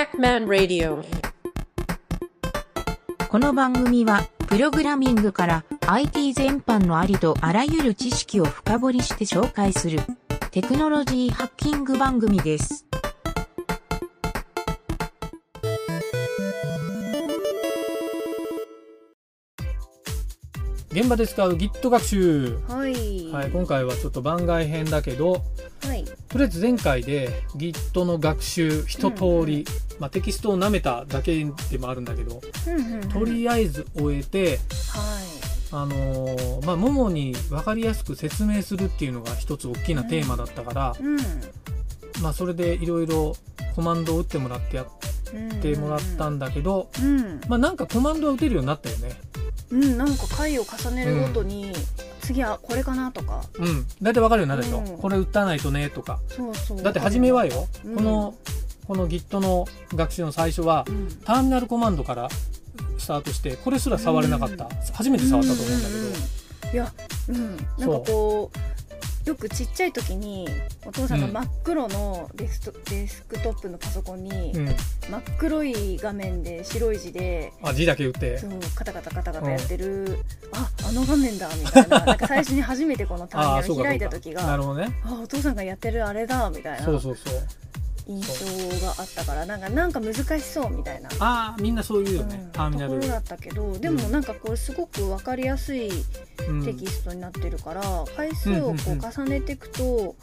Pac-Man Radio この番組は、プログラミングから IT 全般のありとあらゆる知識を深掘りして紹介するテクノロジーハッキング番組です。現場で使う Git 学習、はい。はい、今回はちょっと番外編だけどはい。とりあえず前回で Git の学習一通り、まあ、テキストを舐めただけでもあるんだけどうんうんうんとりあえず終えて、はあのーまあ、ももに分かりやすく説明するっていうのが一つ大きなテーマだったから、い。うん。まあ、それでいろいろコマンドを打ってもらってやってもらったんだけど、うん。まあ、なんかコマンドは打てるようになったよね。うん。なんか回を重ねるごとに、次はこれかなとか。うん。だいたい分かるようになるでしょ。うんこれ打たないとねとか。そうそう。だって初めはよ、うんこのこの Git の学習の最初はうん。ターミナルコマンドからスタートしてこれすら触れなかった、うん初めて触ったと思うんだけど、いや、うん。なんかこう、よくちっちゃい時にお父さんがうん。真っ黒のデストデスクトップのパソコンにうん。真っ黒い画面で白い字であ字だけ打って。そうカタカタカタカタやってる、ああの画面だみたいな。なんか最初に初めてこのターミナル開いた時がなるほどね。あお父さんがやってるあれだみたいな。そうそうそう印象があったからなんかなんか難しそうみたいな、ああみんなそう言うよね、うん。ターミナル。ところだったけどでもなんかこれすごく分かりやすいうん。テキストになってるから、回数をこう重ねていくと、こ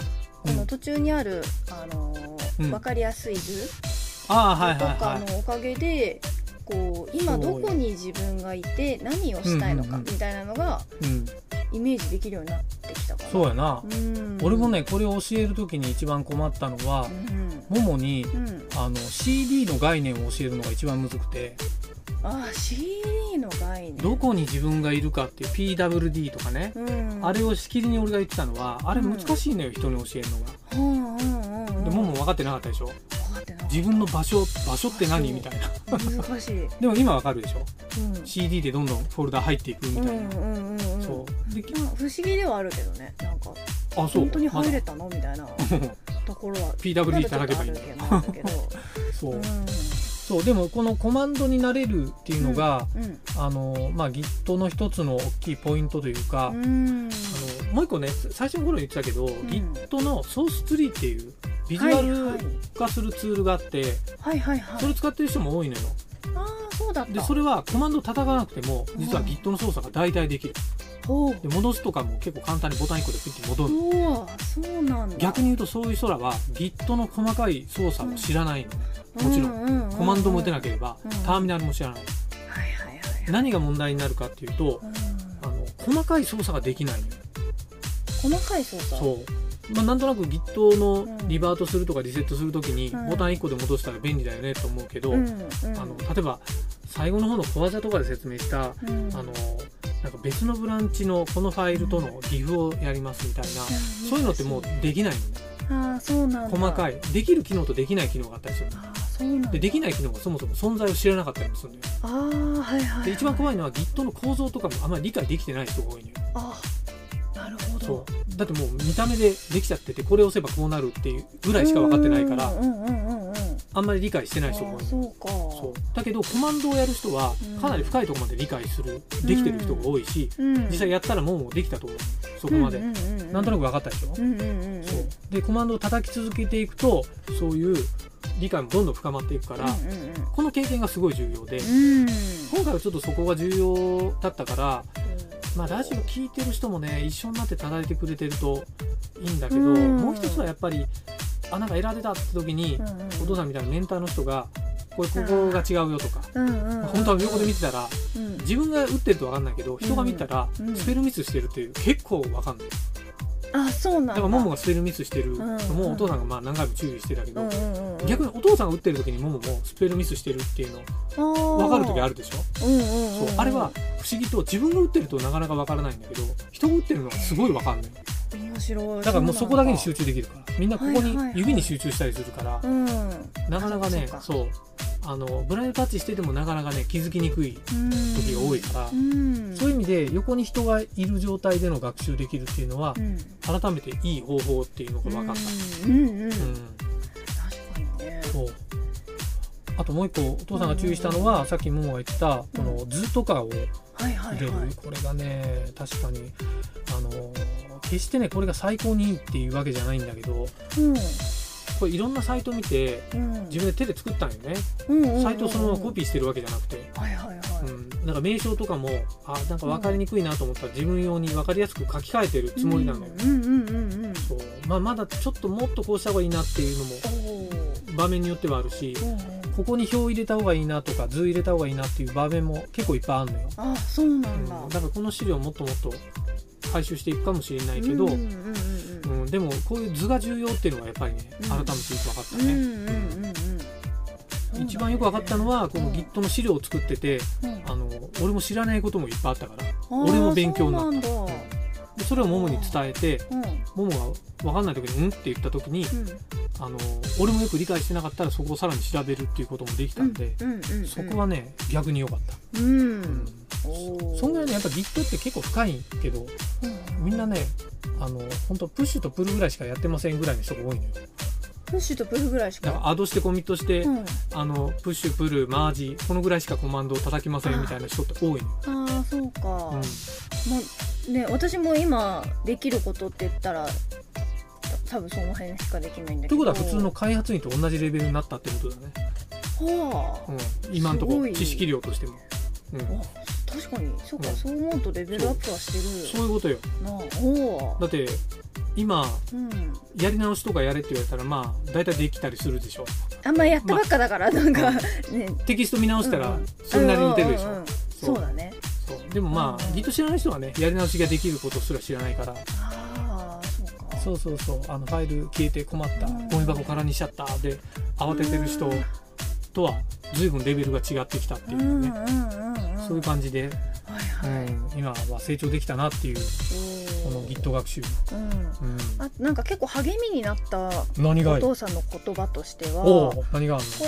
の途中にある、あのーうん。分かりやすい図ああはいとかはい。はのおかげでこう今どこに自分がいて何をしたいのかみたいなのがイメージできるようになっそうやな、うん。俺もねこれを教える時に一番困ったのはう、んももにうん。あの CD の概念を教えるのが一番むずくて。あ CD の概念。どこに自分がいるかっていう PWD とかね、うん。あれをしきりに俺が言ってたのはあれ難しいのよ、人に教えるのが。うんうんうんうん。でもも分かってなかったでしょ自分の場所場所って何？みたいな。難しい、でも今分かるでしょ？うん。CD でどんどんフォルダ入っていくみたいな、うんうんうんうんそう。でまあ不思議ではあるけどね。なんかあそう。本当に入れまたの？みたいなだ。ところは PWD 叩けばいいんだけど。そう、うん。そう。でもこのコマンドになれるっていうのが、うんあのまあ Git の一つの大きいポイントというか、うん。あのもう一個ね最初の頃に言ってたけど、ん。Git のソースツリーっていうビジュアル化するツールがあって、はいはいはい。それ使ってる人も多いのよ。ああそうだった。でそれはコマンド叩かなくても実は Git の操作が大体できる。で戻すとかも結構簡単にボタン1個でピッて戻る。うわそうなんだ。逆に言うとそういう人らは Git の細かい操作を知らないの。ね、もちろん,、ん。コマンドも打てなければ、うん。ターミナルも知らない、はいはいはいはい。何が問題になるかっていうとうん。あの細かい操作ができないのよ。細かい操作？そう、まあ、なんとなく Git のリバートするとかリセットするときにうん。ボタン1個で戻したら便利だよねと思うけど、うん。うん。あの例えば最後の方の小技とかで説明した、うん。あのなんか別のブランチのこのファイルとの diff をやりますみたいな、そういうのってもうできないのねああそうなんだ。細かい。できる機能とできない機能があったりする。でできない機能がそもそも存在を知らなかったりもするのよああはいはいで一番怖いいのは Git の構造とかもあんまり理解できてない人が多いのよ。あなるほど。そう。だってもう見た目でできちゃっててこれを押せばこうなるっていうぐらいしか分かってないからうんうんうんうんうん。あんまり理解してない人が多い。そうか。そう。だけどコマンドをやる人はうん。かなり深いところまで理解するできてる人が多いしうん。実際やったらもうできたと思う。そこまで。うんうんうんうん。なんとなく分かったでしょ？うんうんうんうん。そう。でコマンドを叩き続けていくとそういう理解もどんどん深まっていくからうんこの経験がすごい重要でうんうん。今回はちょっとそこが重要だったからまあラジオ聞いてる人もね一緒になって叩いてくれてるといいんだけどうん。もう一つはやっぱりあなんかエラー出たって時にうんうん。お父さんみたいなメンターの人がこれここが違うよとかうんうんうん。本当は横で見てたらうん。自分が打ってると分かんないけど人が見たらうん。スペルミスしてるっていう結構分かんないあそうなんだ。だからももがスペルミスしてる。のうん。もお父さんがまあ何回も注意してたけど。逆にお父さんが打ってる時にもももスペルミスしてるっていうの分かる時あるでしょ？うんうんうんうん。そう。あれは不思議と自分が打ってるとなかなか分からないんだけど人が打ってるのがすごい分かんない。面白い。だからもうそこだけに集中中できるから。みんなここに指に集中したりするから。うん。なかなかねそうあのブラインドタッチしててもなかなかね気づきにくい時が多いからうん。そういう意味で横に人がいる状態での学習できるっていうのはうん。改めていい方法っていうのが分かった。うんそう。あともう一個お父さんが注意したのは、さっきももが言ってたこの図とかをはいはい入れる、はいこれがね確かにあの決してねこれが最高にいいっていうわけじゃないんだけどこれいろんなサイト見てうん。うん自分で手で作ったんよね、うんうんうんサイトをそのままコピーしてるわけじゃなくて、はいはいはい。うん、なんか名称とかもあなんか分かりにくいなと思ったら自分用に分かりやすく書き換えてるつもりなのよ、うんうんうんうんそう。まあ、まだちょっともっとこうした方がいいなっていうのも場面によってはあるしうんうん。ここに表入れた方がいいなとか図入れた方がいいなっていう場面も結構いっぱいあるのよ、あそうなうん。ん、だだからこの資料もっともっと回収していくかもしれないけど、うんうんうんうん、でもこういう図が重要っていうのがやっぱりねうん。改めてよく分かったね、うん一番よく分かったのはこの Git の資料を作っててうん。あの俺も知らないこともいっぱいあったから俺も勉強になった。そでそれをももに伝えてうん。ももが分かんない時に「うん?」って言った時にあの俺もよく理解してなかったらそこをさらに調べるっていうこともできたんで、そこはね逆に良かった、うんそんぐらいねやっぱ Git って結構深いけどみんなねあの本当プッシュとプルぐらいしかやってませんぐらいの人が多いのよ。プッシュとプルぐらいしか。アドしてコミットして、うん。あのプッシュプルマージこのぐらいしかコマンドを叩きませんみたいな人って多いのよ、ああそうか、うん。まあね私も今できることって言ったらた多分その辺しかできないんだけど。ということは普通の開発員と同じレベルになったってことだね、はあ、うん、今のとこ知識量としても、うん、あ確かに。そうか、うん。そう思うとレベルアップはしてそういうことよ。るなあおおだって今うん。やり直しとかやれって言われたらまあ大体できたりするでしょ。あんまやったばっかだからなんか、ね。テキスト見直したらうんうん。それなりに打てるでしょ、うんうんうんそう。そうだね。そう。でもまあうん Git 知らない人はねやり直しができることすら知らないから。ああそうか。そうそうそう。あのファイル消えて困った。うん。ゴミ箱空にしちゃった。で慌ててる人とは随分レベルが違ってきたっていうね、うんうんうんうんそういう感じで、はいはい、うん、今は成長できたなっていうこの Git 学習、うん。うん、あなんか結構励みになったお父さんの言葉としてはこ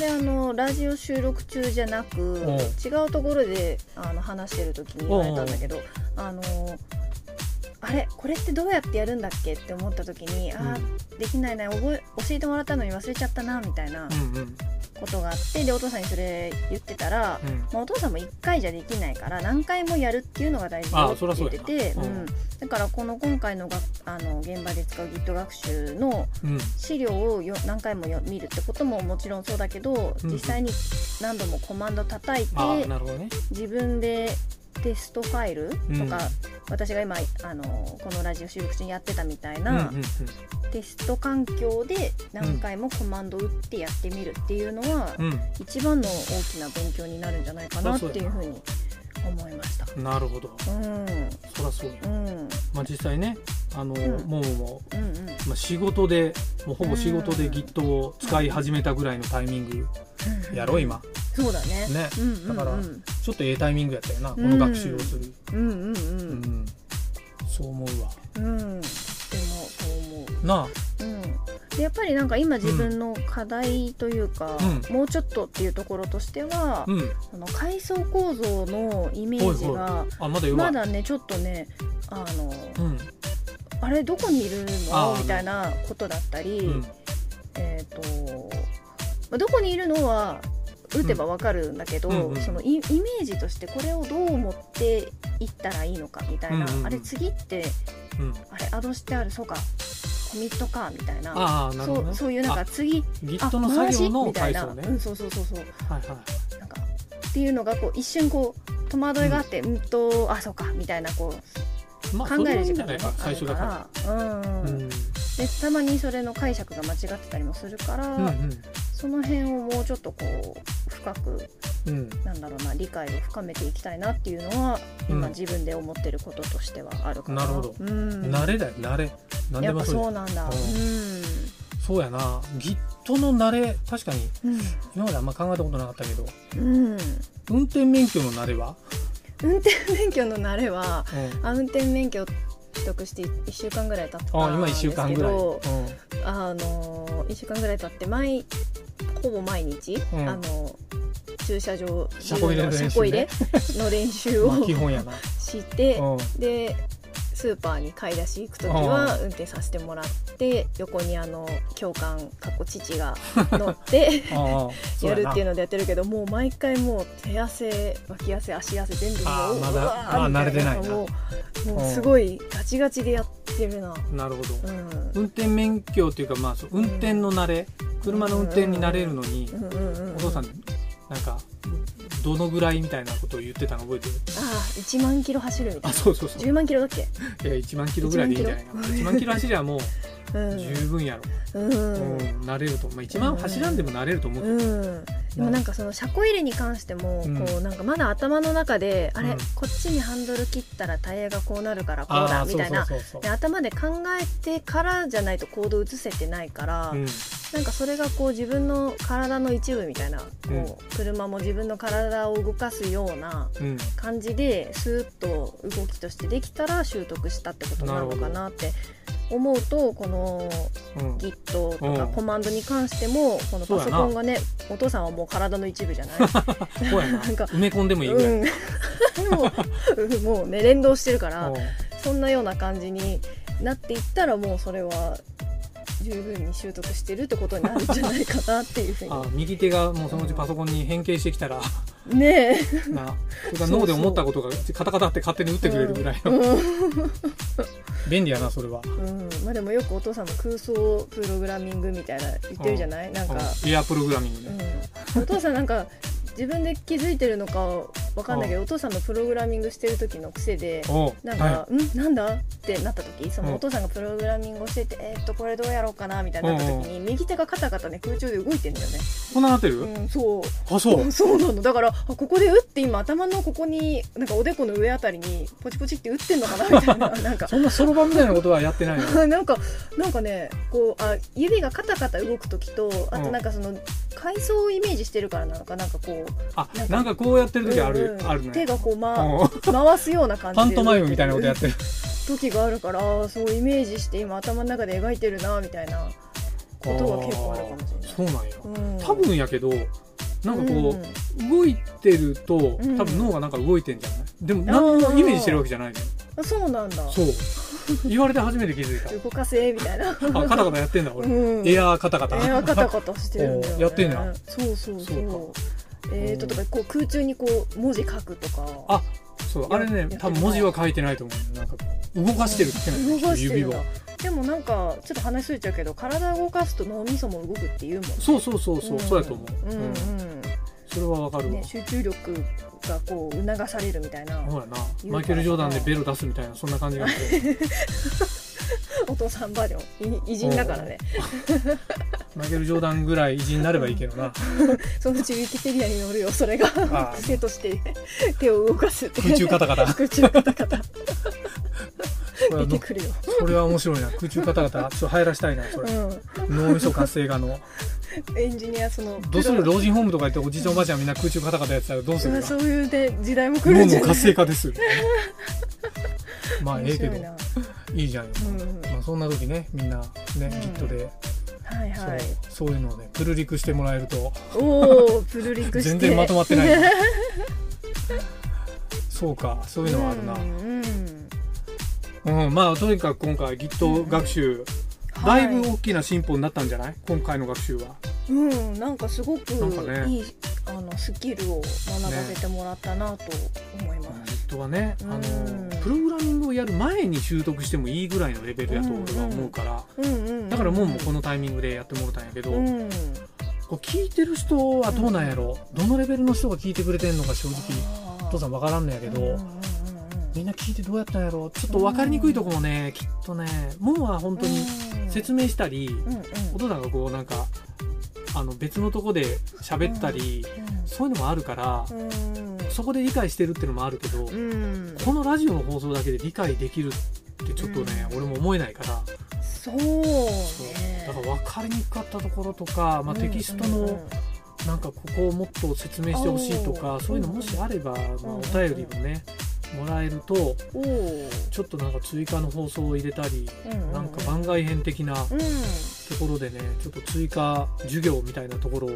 れあのラジオ収録中じゃなく違うところであの話してる時に言われたんだけどあのあれ？これってどうやってやるんだっけ？って思った時に、あーできないな覚え教えてもらったのに忘れちゃったなみたいなことがあってでお父さんにそれ言ってたら、うん。まあ、お父さんも1回じゃできないから何回もやるっていうのが大事だよって言っててううん。うん。だからこの今回のがあの現場で使う Git 学習のうん。資料をよ何回もよ見るってことももちろんそうだけど、うん実際に何度もコマンド叩いてね自分でテストファイルとか、うん。私が今あのこのラジオ収録中にやってたみたいうんうんな、テスト環境で何回もコマンド打ってやってみるっていうのは、うん、う一番の大きな勉強になるんじゃないかなっていうふうに思いました。ん、なるほど。うん。そりゃそうや、うん。うんまあ、実際ねあの、ん。ももも、うんまあ、仕事でもうほぼ仕事でうん Git を使い始めたぐらいのタイミングやろ今そうだね。ね。うんうんうん。だからちょっとええタイミングやったよな。この学習をする。うんうんううん。ん、そう思うわ。うん。でもそう思う。なあ。うん、でやっぱりなんか今自分の課題というか、うもうちょっとっていうところとしては、うん。その階層構造のイメージがあまだねちょっとねあの、うん。あれどこにいるの？みたいなことだったり、うん。えっ、と、まあ、どこにいるのは打てばわかるんだけど、うんうん。うんそのイイメージとしてこれをどう持っていったらいいのかみたいな、うんうんうん。あれ次ってうん。あれアドしてあるそうかコミットかみたいな。ね。そうそういうなんか次 Git の作業のみたいな、うん、そうそうそうそう。はいはいなんかっていうのがこう一瞬こう戸惑いがあって、うん、とあそうかみたいなこうまあ考える時間がねあ最初だかるから。うん、らうん。でたまにそれの解釈が間違ってたりもするから、うんうんその辺をもうちょっとこう深くうん。なんだろうな理解を深めていきたいなっていうのは今うん。自分で思ってることとしてはあるかな。なるほど。うん、慣れだよ慣れ。何でもそうなんだ。ううん。んそうやな。Git の慣れ確かにうん。今まであんま考えたことなかったけど。うん。運転免許の慣れは、運転免許の慣れはうん。あ運転免許取得して1週間ぐらい経った1んですけ週間ぐらい、どうん。あの1週間ぐらい経って毎ほぼ毎日、うん。あの駐車場車庫入れの練習ね。車庫入れの練習をまあ基本やな、して、うん。でスーパーに買い出し行く時は運転させてもらって横にあの教官かっこ父が乗って やるっていうのでやってるけどもう毎回もう手汗脇汗足汗全部もうまだう慣れてないな。もうもうすごいガチガチでやってるな。なるほどうん。運転免許っていうかまあそう運転の慣れ車の運転に慣れるのにうん。うんうんうんお父さんなんかどのぐらいみたいなことを言ってたの覚えてる？ああ1万キロ走るみたいな。あそうそうそう。10万キロだっけ？いや1万キロぐらいでいいんじゃないかな1万キロ走りゃもううん十分やろ、ううんん慣れると、まあ、1万走らんでも慣れると思うけど、うん、でもなんかその車庫入れに関してもうん。こうなんかまだ頭の中で、あれうん。こっちにハンドル切ったらタイヤがこうなるからこうだみたいな。頭で考えてからじゃないと行動移せてないから、うん。なんかそれがこう自分の体の一部みたいなこう、うん車も自分の体を動かすようなうん。感じでスーッと動きとしてできたら習得したってことなのかなって思うとこのうん Git とかうん。コマンドに関してもこのパソコンがねお父さんはもう体の一部じゃない。な。なんか埋め込んでもいいぐらい、うん、もうもうね連動してるからうん。そんなような感じになっていったらもうそれは十分に習得してるってことになるんじゃないかなっていうふうあ右手がもうそのうちパソコンに変形してきたら。にねなそれから脳で思ったことがカタカタって勝手に打ってくれるぐらいの、うん 便利やなそれは。うん。まあでもよくお父さんも空想プログラミングみたいな言ってるじゃない？なんか、エアプログラミングうね、ん、お父さんなんか自分で気づいてるのかわかんないけどお父さんのプログラミングしてる時の癖でなんか、はん？なんだ？ってなった時そうん。のお父さんがプログラミングをしてて、えーっとこれどうやろうかな？みたいになった時に、右手がカタカタね空中で動いてんだよね、い、こんななってる、うん、そう。あそう。そうなの。だからあここで打って今頭のここになんかおでこの上あたりにポチポチって打ってんのかな？みたいな なんか。そんなそろばんみたいなことはやってないの？なんかなんかねこうあ指がカタカタ動く時とあとなんかその階層をイメージしてるからなのか？なんかこうあなんかこうやってる時ある、うんあるね。手がこう、ま、うん。回すような感じで。パントマイムみたいなことやってる。時があるからそうイメージして今頭の中で描いてるなみたいな。ことが結構あるかもしそうなんや。れない、うん、多分やけどなんかこう、ん。動いてるとうん。多分脳がなんか動いてんじゃない？でも何のイメージしてるわけじゃないのよ。あそうなんだ。そう。言われて初めて気づい動かせみた。いなたあカタカタやってんだ俺、うん。エアーカタカタ。エアカタカタしてるんだよ、ね、おやってんだそうそうそう。そうえーととかこう空中にこう文字書くとか。あそうあれね多分文字は書いてないと思う。なんか動かしてるって言ってない動かしでもなんかちょっと話しすぎちゃうけど体を動かすと脳みそも動くっていうもんそうそうそうそう、ん。そうやと思う、うんうん。それはわかるわ、ね、集中力がこう促されるみたいな。ほらな。言うから。マイケル・ジョーダンでベロ出すみたいなそんな感じがして お父さんバージョン。い偉人だからねマイケル・ジョーダンぐらい偉人になればいいけどな。そのうちウィキペディアに載るよそれが。あ癖として手を動かす空中カタカタ。空中カタカタ。出てくるよ、それは面白いな。空中カタカタ。ちょっと入らしたいなそれ、う脳みそ活性化の。ん、エンジニアその。どうする？老人ホームとか行っておじいちゃんおばあちゃんみんな空中カタカタやってたらどうするか？うんそういうね時代も来る脳んじゃない？の活性化です まあええけど。いな。いいじゃんよ、うん。まあ、そんな時ねみんなね、ん。きっとで、はいはい。そうそういうのをねプルリクしてもらえると。おおプルリク全然まとまってない。な そうかそういうのはあるな、うんうん。まあとにかく今回 Git 学習、だいぶ大きな進歩になったんじゃない？今回の学習は。うん、なんかすごくいいあのスキルを学ばせてもらったなと思います。Git はねあうん。のプログラミングをやる前に習得してもいいぐらいのレベルやと俺は思うから、うんうんうん。だからもうこのタイミングでやってもらったんやけど、うん、こう聞いてる人はどうなんやろ、どのレベルの人が聞いてくれてんのか正直お父さん分からんのやけど、うんうんうんみんな聞いてどうやったんやろ？ちょっと分かりにくいとこもねきっとねもうは本当に説明したり、うんうん。お父さんがこうなんかあの別のとこで喋ったり、そういうのもあるから、うん。そこで理解してるっていうのもあるけど、うん。このラジオの放送だけで理解できるってちょっとね、俺も思えないから、そうそう。ねだから分かりにくかったところとか、まあ、うんテキストのなんかここをもっと説明してほしいとかおー。そういうのもしあれば、まあ、うんお便りもねもらえるとちょっとなんか追加の放送を入れたり、うんなんか番外編的なとうん。ころでねちょっと追加授業みたいなところを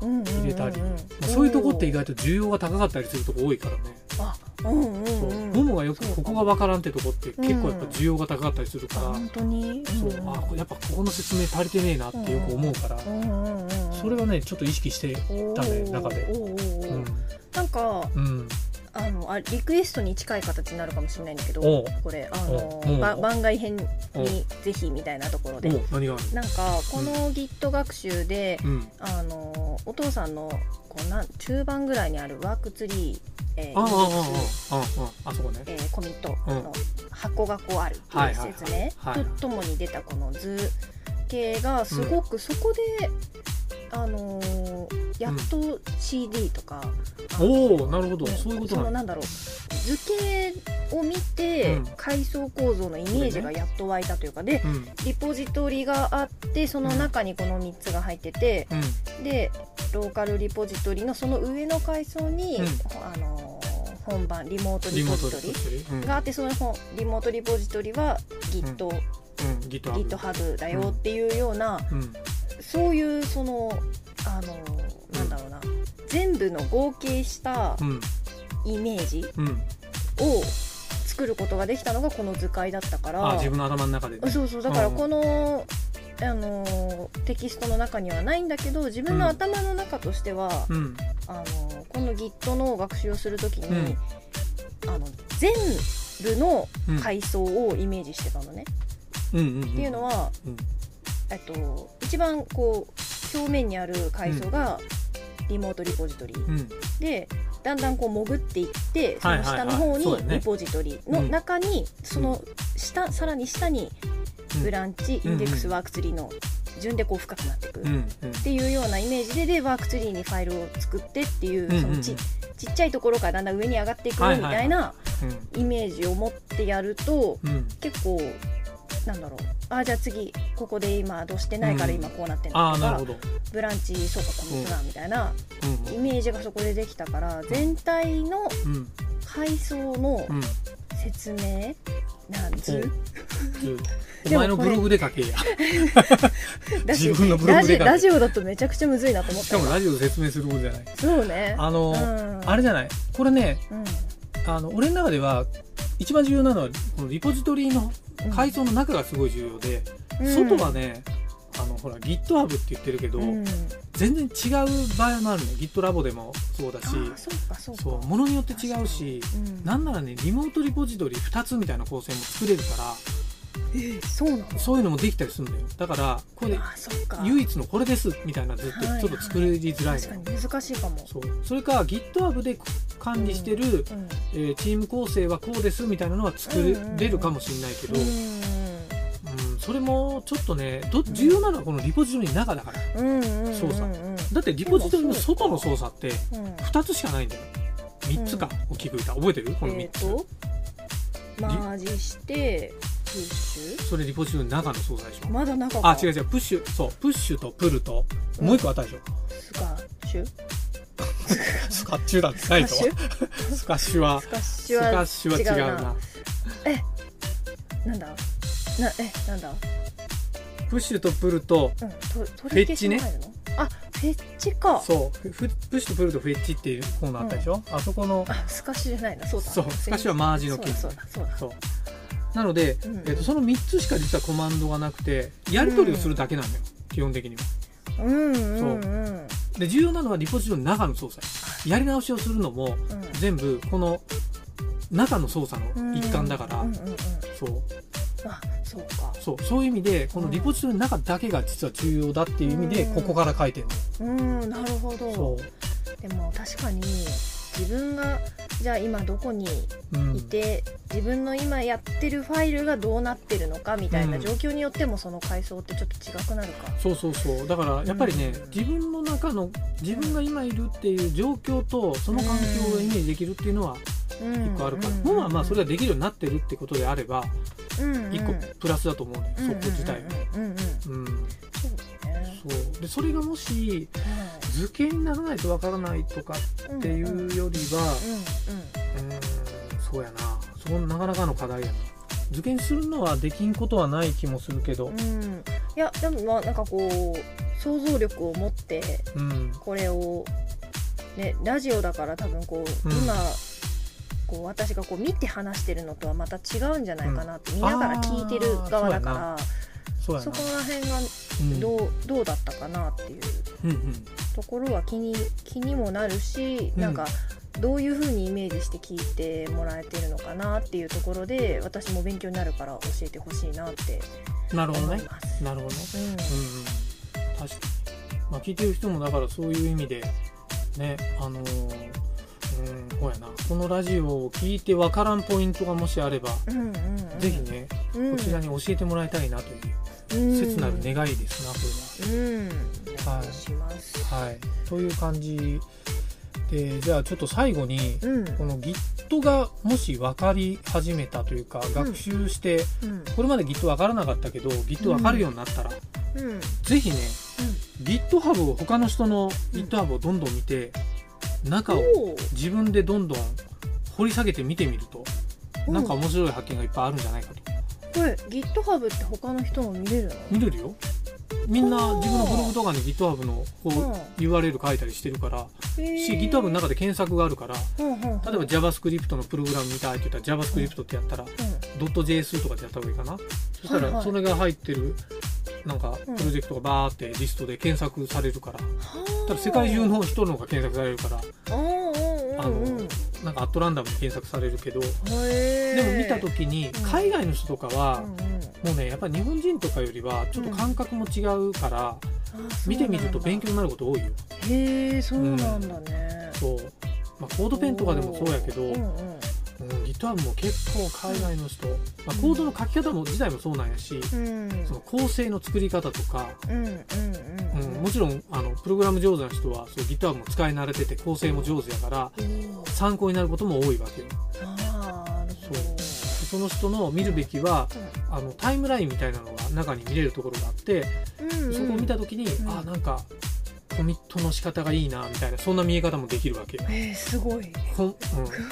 入れたり、まあそういうとこって意外と需要が高かったりするとこ多いからね、あう。んうんももがよくここがわからんってとこって結構やっぱ需要が高かったりするから、本当に。そう。あやっぱここの説明足りてねえなってよく思うから、うんうんうんうんそれはねちょっと意識してたね中で。うん。なんかうんあのあリクエストに近い形になるかもしれないんだけどこれあの番外編にぜひみたいなところで。なんかこの Git 学習で、うん。あのお父さんのこうなん中盤ぐらいにあるワークツリー、えーああああそこね。えーコミットうん。の箱がこうあるってはいいう説明はいとともに出たこの図系がすごくそこで、あのーやっと CD とか、あのおおなるほど。ねそういうことなんだ。そのなんだろう図形を見て、うん。階層構造のイメージがやっと湧いたというかでうん。リポジトリがあってその中にこの3つが入ってて、うん。でローカルリポジトリのその上の階層に、うん。あのー本番リモートリポジトリで撮ってるうんがあってその本リモートリポジトリは Git、うん。GitHub GitHub だよっていうような、うんそういうそのあのなんだろうな。全部の合計したうん。イメージうん。を作ることができたのがこの図解だったから。あ自分の頭の中でね。そうそう。だからうん。この、あのテキストの中にはないんだけど自分の頭の中としては、うん。あのこの Git の学習をするときに、うん。あの全部のうん。階層をイメージしてたのね。うんうん。っていうのは、うんえっと、一番こう表面にある階層がリモートリポジトリ、うん。でだんだんこう潜っていってそのはいはい。はい下の方そうだね。にリポジトリの中にその下さらに下にうん。ブランチ、うんインデックスワークツリーの順でこう深くなっていく、っうんうん。ていうようなイメージででワークツリーにファイルを作ってっていううんうん。そのちちっちゃいところからだんだん上に上がっていくみはいはいはいたい。なうん。イメージを持ってやるとうん。結構なんだろう。あじゃあ次ここで今どうしてないから今こうなってんだとかああなるほど。ブランチそうかこの人だみたいなうん。イメージがそこでできたから全体のうん。階層のうん。説明なん図う？ん お前のブログで書けや。自分のブロラグでラジオだとめちゃくちゃむずいなと思っしたかよもラジオで説明することじゃない。そうね。あのうん。あれじゃない？これねうん。あの俺の中では一番重要なのはこのリポジトリの階層の中がすごい重要で、外はねあのほら GitHub って言ってるけど、うん。全然違う場合もあるね GitLab でもそうだし。そうものによって違うしうん。なんならねリモートリポジトリ2つみたいな構成も作れるかえそうなの？らそういうのもできたりするんだよ。だからこれ唯一のこれですみたいな図ってちょっと作りづらいのよ。確かに難しいかも。そう。それか GitHub で管理してる、うんえーチーム構成はこうですみたいなのは作れるかもしれないけど、うんそれもちょっとねど重要なのはこのリポジトリの中だからうんうんうんうん操作。うんだってリポジトリの外の操作ってう。ん2つしかないんだよ。3つか。大きく言った覚えてる？この3つ、えっとマージしてプッシそれリポジトリの中の操作でしょュまだ中かあ違う違う。プッシュそう。プッシュとプルと。もう一個あったでしょ、スカッシュ？スカッシュだってないとスカッシュ？スカッシュはスカッスシュは違うな。な。んだ？なえなんだ？プッシュとプルとうんとフェッチね。あフェッチか。そう。フプッシュとプルとフェッチっていうコーナーあったでしょ、あそこのあスカッシュじゃないな。そうだ。そう。スカッシュはマージの機能そうだそうだそうそうなので、うん。えっとその3つしか実はコマンドがなくてやり取りをするだけなんだよ、基本的には。だうんうんうん。で重要なのはリポジトリの中の操作やり直しをするのもうん。全部この中の操作の一環だから、うんうんうん。そう。あそうか。そう。そういう意味でこのリポジトリの中だけが実は重要だっていう意味でうん。ここから書いてるうんなるほの、ど。そでも確かに自分がじゃあ今どこにう、うん、いて、自分の今やってるファイルがどうなってるのかみたいなうん。状況によってもその階層ってちょっと違くなるか。そうそうそう。だからやっぱりね、うん自分の中の自分が今いるっていう状況とその環境をイメージできるっていうのはうん。一個あるから、うん。もうはまあそれができるようになってるってことであればうん。うん。一個プラスだと思うね、うんそこ自体は。うんうんうんうん。うん、そう。でそれがもし図形にならないとわからないとかうんっていうよりは、うんそうやな。そこなかなかの課題やな。図形にするのはできんことはない気もするけど。うん。うんいやでもまあなんかこう想像力を持ってうん。これを、ね、ラジオだから多分こう、うん。今こう私がこう見て話してるのとはまた違うんじゃないかなって、見ながら聞いてる側だからそこら辺がうん。どう,、どうだったかなっていう。ところは気に気にもなるし、うん。なんかどういう風にイメージして聞いてもらえてるのかなっていうところで私も勉強になるから教えてほしいなってなるほどね。思います。なるほどね。うん。うんうん。確かに。まあ聞いてる人もだからそういう意味でねあのーうんほうやな。このラジオを聞いてわからんポイントがもしあれば、うんうんうん。ぜひねうん。こちらに教えてもらいたいなという切なる願いですな、こうん。おはい。は。はい、という感じでじゃあちょっと最後にうん。この Git がもし分かり始めたというか学習して、うん。これまで Git 分からなかったけど Git 分かるようになったら、うん。ぜひね GitHub を他の人の GitHub をどんどん見て中を自分でどんどん掘り下げて見てみるとうん。なんか面白い発見がいっぱいあるんじゃないかとこれ GitHub って他の人も見れるの？見れるよ。みんな自分のブログとかに GitHub のこううん URL 書いたりしてるから。へー。し GitHub の中で検索があるから。うんうんうん。例えば JavaScript のプログラム見たいって言ったら JavaScript ってやったらう .js とかでやった方がいいかな。そしたらそれが入ってるなんかうん。プロジェクトがバーってリストで検索されるから。んただ世界中の人のが検索されるから。うんうんうんあのうんなんかアットランダムに検索されるけどでも見た時にん。海外の人とかはもうねやっぱり日本人とかよりはちょっと感覚も違うからあ見てみると勉強強になること多いよ。へえそうなんだね。そう。まあコードペンとかでもそうやけど、うんうんうん、GitHub も結構海外の人、まあ、コードの書き方も自体もそうなんやし、うん。その構成の作り方とか、うんうんううんんもちろんあのプログラム上手な人はそう GitHub も使い慣れてて構成も上手やからおー参考になることも多いわけよ。あーなるほど。その人の見るべきはあのタイムラインみたいなのが中に見れるところがあってうんうん。そこを見た時に、ん。あなんかコミットの仕方がいいなみたいなそんな見え方もできるわけよ、えーすごい。こんうん、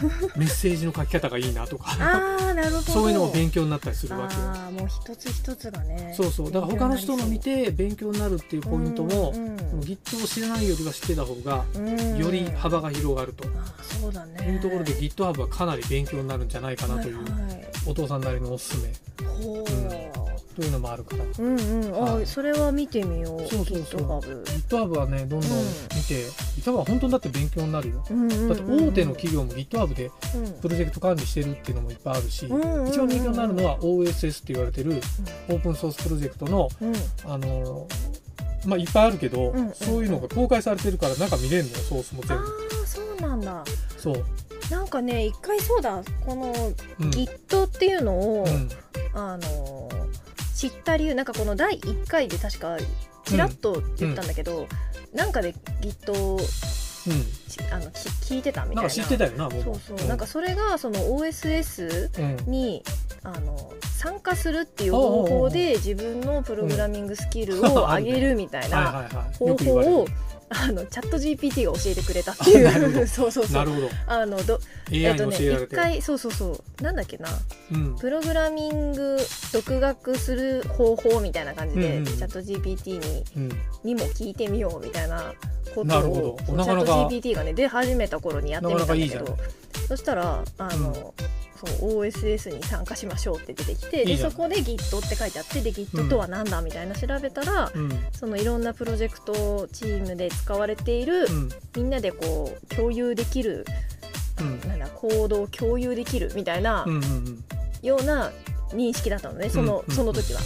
メッセージの書き方がいいなとか。ああなるほど。そういうのも勉強になったりするわけよ。ああもう一つ一つがねそうそう。だから他の人の見て勉強になるっていうポイントも、うんこの Git を知らないよりは知ってた方がうん。より幅が広がると。そうだね。いうところで GitHub はかなり勉強になるんじゃないかなというはいはい。お父さんなりのおすすめ。ほう、というのもあるから。うんうん。あ、はい。それは見てみよう。そうそうそう。GitHub はねどんどん見て、GitHub は本当にだって勉強になるよ。うんうんうん。だって大手の企業も GitHub でうん。プロジェクト管理してるっていうのもいっぱいあるし、うんうんうん。一番勉強になるのは OSS って言われてるオープンソースプロジェクトのうん。あのまあいっぱいあるけど、うんうんそういうのが公開されてるから中見れるのよソースもあ全部。あそうなんだ。そう、なんかね一回そうだ。このうん、Git っていうのを、うん。あの知った理由なんかこの第1回で確かちらっと言ったんだけど、なんかで Git をうん。ちあのき聞いてたみたな。ないんか知ってたよなもそうそう、なんかそれがその OSS うん。にあの参加するっていう方法で自分のプログラミングスキルを 上げるみたいはいな方法をあのチャット GPT が教えてくれたっていう。そうそうそう。なるほど。あのどえっとね一回そうそうそう。なんだっけな。うん。プログラミング独学する方法みたいな感じで、うんうんチャット GPT にうんにも聞いてみようみたいなことをチャット GPT がね出始めた頃にやってみたんだけどそしたらあの、そう OSS に参加しましょうって出てきてでそこで Git って書いてあってで Git とは何だみたいな調べたら、うん。そのいろんなプロジェクトチームで使われている、うん。みんなでこう共有できる、うん。なんだコードを共有できるみたいなうんうんうん。ような認識だったのね、そのうんその時は、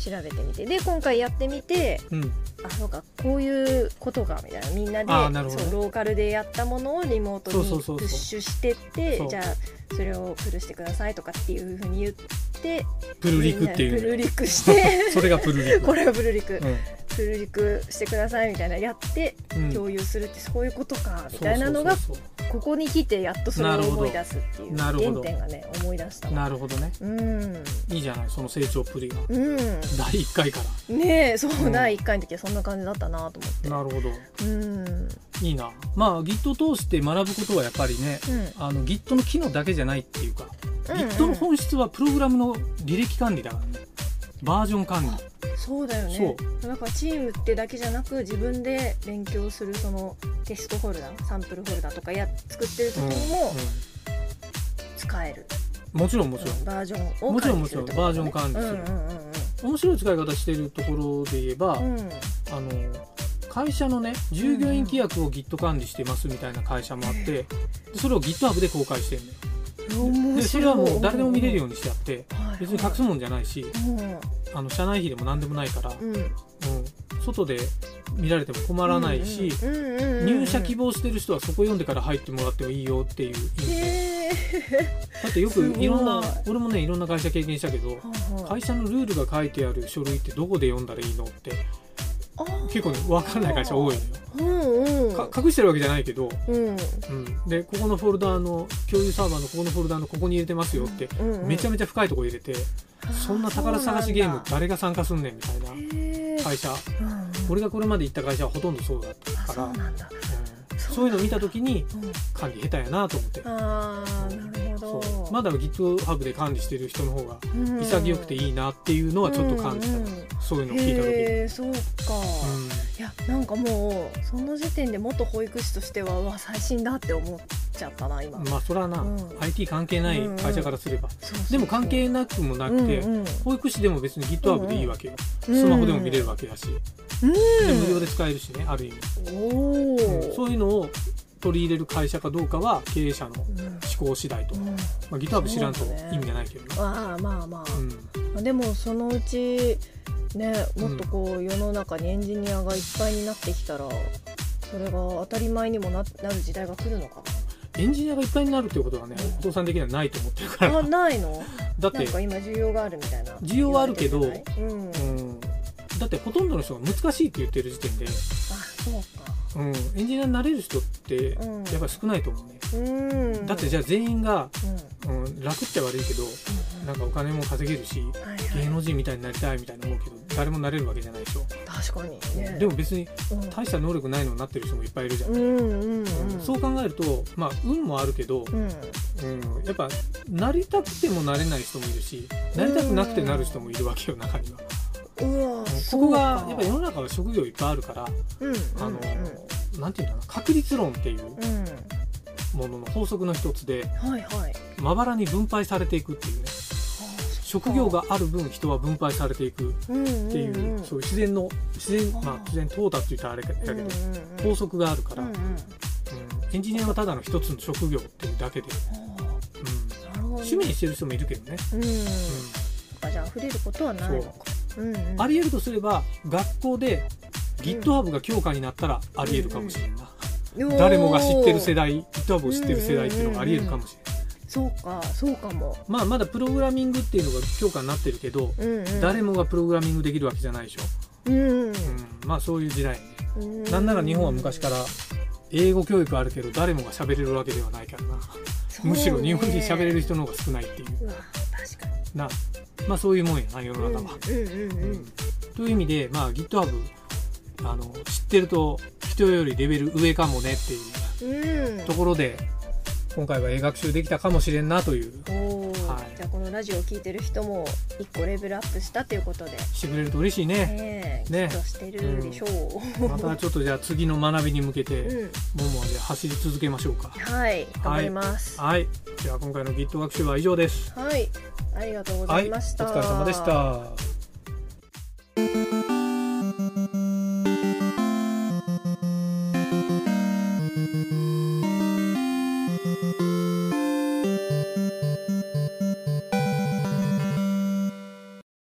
調べてみて。で今回やってみてうん。うんあそうかこういうことかみたいなみんなでそうローカルでやったものをリモートにプッシュしてってじゃあそれをプルしてくださいとかっていうふうに言ってプルリクっていう。プルリクして。それがプルリク。これがプルリク、うプルリクしてくださいみたいなやって共有するってそういうことかみたいなのがここに来てやっとそれを思い出すっていうなるほど。原点がね思い出したなるほどね。うん。いいじゃないその成長っぷりが。うん。第1回かねえそう、うん。第1回の時はそんな感じだったなと思って。らなるほど。うん。いいな。まあ Git 通して学ぶことはやっぱりねうん。あの Git の機能だけじゃないっていうか、うんうん。Git の本質はプログラムの履歴管理だからねバージョン管理。そうだよね。だからチームってだけじゃなく自分で勉強するそのテストフォルダサンプルフォルダとかや作ってる時にも使える、うん、もちろんもちろん。バージョンをもちろんもちろん。バージョン管理する、うんうんうんうん、面白い使い方してるところで言えば、うん、あの会社のね従業員規約を Git 管理してますみたいな会社もあって、それを GitHub で公開してるのよ。でそれはもう誰でも見れるようにしてあって別に隠すもんじゃないし、あの社内費でも何でもないから、うん、うん、外で見られても困らないし、入社希望してる人はそこ読んでから入ってもらってもいいよっていう意味で。だってよくい。ろんな俺もねいろんな会社経験したけど会社のルールが書いてある書類ってどこで読んだらいいのって結構ね分からない会社多いのよ、うんうん、隠してるわけじゃないけど、うん。うん、でここのフォルダーの共有サーバーのここのフォルダーのここに入れてますよって、うんうん、めちゃめちゃ深いとこ入れてそんな宝探しゲーム誰が参加すんねんみたいな会社、俺がこれまで行った会社はほとんどそうだったから。そういうのを見た時に管理下手やなと思って。あなるほどまだ GitHub で管理してる人の方が潔くていいなっていうのはちょっと感じた、うんうん、そういうのを聞いた時。へそうか、うん、いやなんかもうその時点で元保育士としてはうわ最新だって思っちゃったな今。まあそれはな、うん、IT 関係ない会社からすれば、でも関係なくもなくて、うんうん、保育士でも別に GitHub でいいわけよ、うんうん、スマホでも見れるわけだし、うん、で無料で使えるしねある意味。お、うん、そういうのを取り入れる会社かどうかは経営者の思考次第と、うん、まあ、GitHub 知らんと意味がないけどね。ああまあまあ、うん、でもそのうちねもっとこう世の中にエンジニアがいっぱいになってきたらそれが当たり前にもななる時代が来るのかな。エンジニアがいっぱいになるっていうことはね、お父さん的にはないと思ってるから。あないの？だって今需要があるみたいな。需要はあるけど、うん、うん、だってほとんどの人が難しいって言ってる時点であそうか。うん、エンジニアになれる人ってやっぱり少ないと思うね、うん、だってじゃあ全員が、うん、うん、楽っちゃ悪いけど、うん、なんかお金も稼げるし、はいはい、芸能人みたいになりたいみたいな思うけど誰もなれるわけじゃないでしょ。確かに、ね、でも別に大した能力ないのになってる人もいっぱいいるじゃん、うんそう考えるとまあ運もあるけど、うん。やっぱなりたくてもなれない人もいるしなりたくなくてなる人もいるわけよ中には。そこがやっぱ世の中は職業いっぱいあるから、うん、あの、うん、なんていうかな確率論っていうものの法則の一つで、はいはい、まばらに分配されていくっていうね。職業がある分人は分配されていくっていう,、そういう自然の自然まあ自然淘汰って言ったらあれだけど、法則があるから、うんエンジニアはただの一つの職業っていうだけで、うん、趣味にしてる人もいるけどね。うん。うん、じゃあ溢れることはないのか。うんうん、ありえるとすれば学校で GitHub が強化になったらありえるかもしれんな、うんうん、誰もが知ってる世代 GitHub を知ってる世代っていうのがありえるかもしれない、そうかそうかも。まあまだプログラミングっていうのが強化になってるけど、うんうん、誰もがプログラミングできるわけじゃないでしょ、うんうん、まあそういう時代ね、なんなら日本は昔から英語教育あるけど誰もが喋れるわけではないからな、ね、むしろ日本人喋れる人の方が少ないっていう、確かに。なまあそういうもんやな世の中は。という意味で、まあ、GitHub あの知ってると人よりレベル上かもねっていうところで、今回は英学習できたかもしれんなという。はい、じゃあこのラジオを聞いてる人も一個レベルアップしたということで。してくれると嬉しいね。ねね。してるでしょう、うん、またちょっとじゃあ次の学びに向けて、うん、ももで走り続けましょうか。はい。頑張ります。はい、はい、では今回の Git 学習は以上です。はい。ありがとうございました、はい、お疲れ様でした